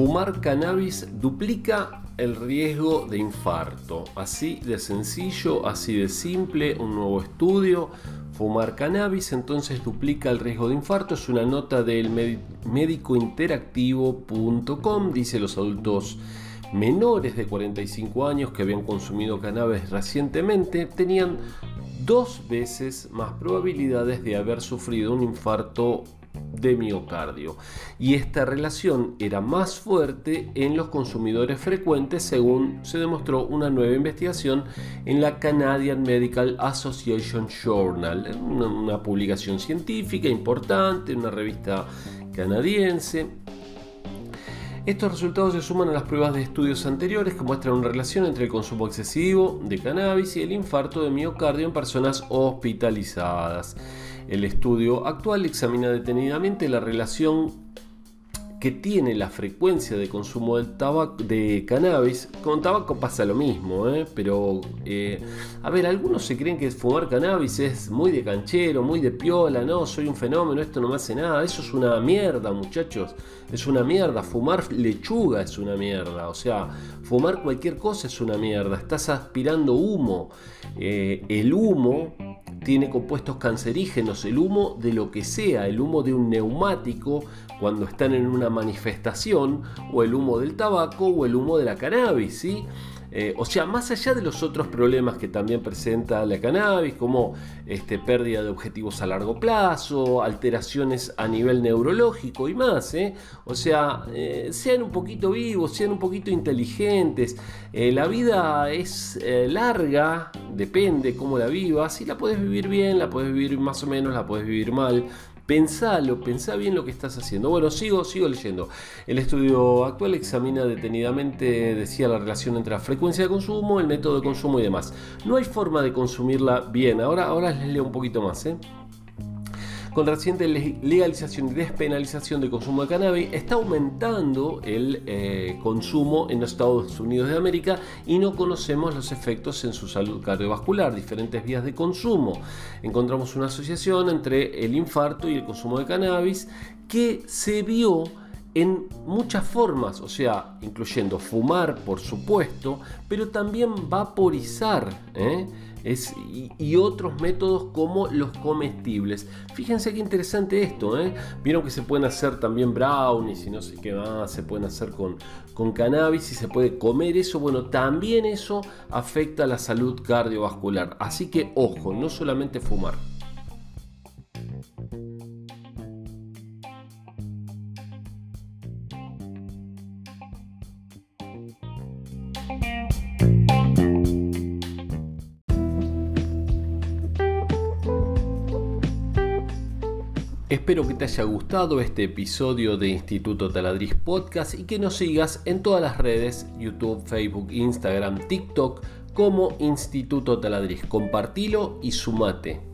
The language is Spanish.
Fumar cannabis duplica el riesgo de infarto. Así de sencillo, así de simple, un nuevo estudio. Fumar cannabis entonces duplica el riesgo de infarto. Es una nota del médicointeractivo.com. Dice los adultos menores de 45 años que habían consumido cannabis recientemente tenían dos veces más probabilidades de haber sufrido un infarto de miocardio. Y esta relación era más fuerte en los consumidores frecuentes según se demostró una nueva investigación en la Canadian Medical Association Journal, una, publicación científica importante, una revista canadiense. Estos resultados se suman a las pruebas de estudios anteriores que muestran una relación entre el consumo excesivo de cannabis y el infarto de miocardio en personas hospitalizadas. El estudio actual examina detenidamente la relación que tiene la frecuencia de consumo del tabaco, de cannabis, con tabaco pasa lo mismo, ¿eh? pero eh, a ver, algunos se creen que fumar cannabis es muy de canchero, muy de piola, no, soy un fenómeno, esto no me hace nada, eso es una mierda, muchachos, es una mierda, fumar lechuga es una mierda, o sea, fumar cualquier cosa es una mierda, estás aspirando humo, eh, el humo tiene compuestos cancerígenos, el humo de lo que sea, el humo de un neumático cuando están en una manifestación, o el humo del tabaco, o el humo de la cannabis, ¿sí? Eh, o sea, más allá de los otros problemas que también presenta la cannabis, como este, pérdida de objetivos a largo plazo, alteraciones a nivel neurológico y más, ¿eh? o sea, eh, sean un poquito vivos, sean un poquito inteligentes. la vida es larga, depende cómo la vivas, si la puedes vivir bien, la puedes vivir más o menos, la puedes vivir mal, Pensalo, pensá bien lo que estás haciendo. Bueno, sigo, sigo leyendo. El estudio actual examina detenidamente, decía, la relación entre la frecuencia de consumo, el método de consumo y demás. No hay forma de consumirla bien. Ahora, ahora les leo un poquito más. ¿eh? Con reciente legalización y despenalización del consumo de cannabis, está aumentando el eh, consumo en los Estados Unidos de América y no conocemos los efectos en su salud cardiovascular, diferentes vías de consumo. Encontramos una asociación entre el infarto y el consumo de cannabis que se vio en muchas formas, o sea, incluyendo fumar, por supuesto, pero también vaporizar. ¿eh? y, otros métodos como los comestibles. Fíjense qué interesante esto, ¿eh? Vieron que se pueden hacer también brownies y no sé qué más, se pueden hacer con, con cannabis y se puede comer eso. Bueno, también eso afecta a la salud cardiovascular. Así que ojo, no solamente fumar. Espero que te haya gustado este episodio de Instituto Taladriz Podcast y que nos sigas en todas las redes, YouTube, Facebook, Instagram, TikTok, como Instituto Taladriz. Compartilo y sumate.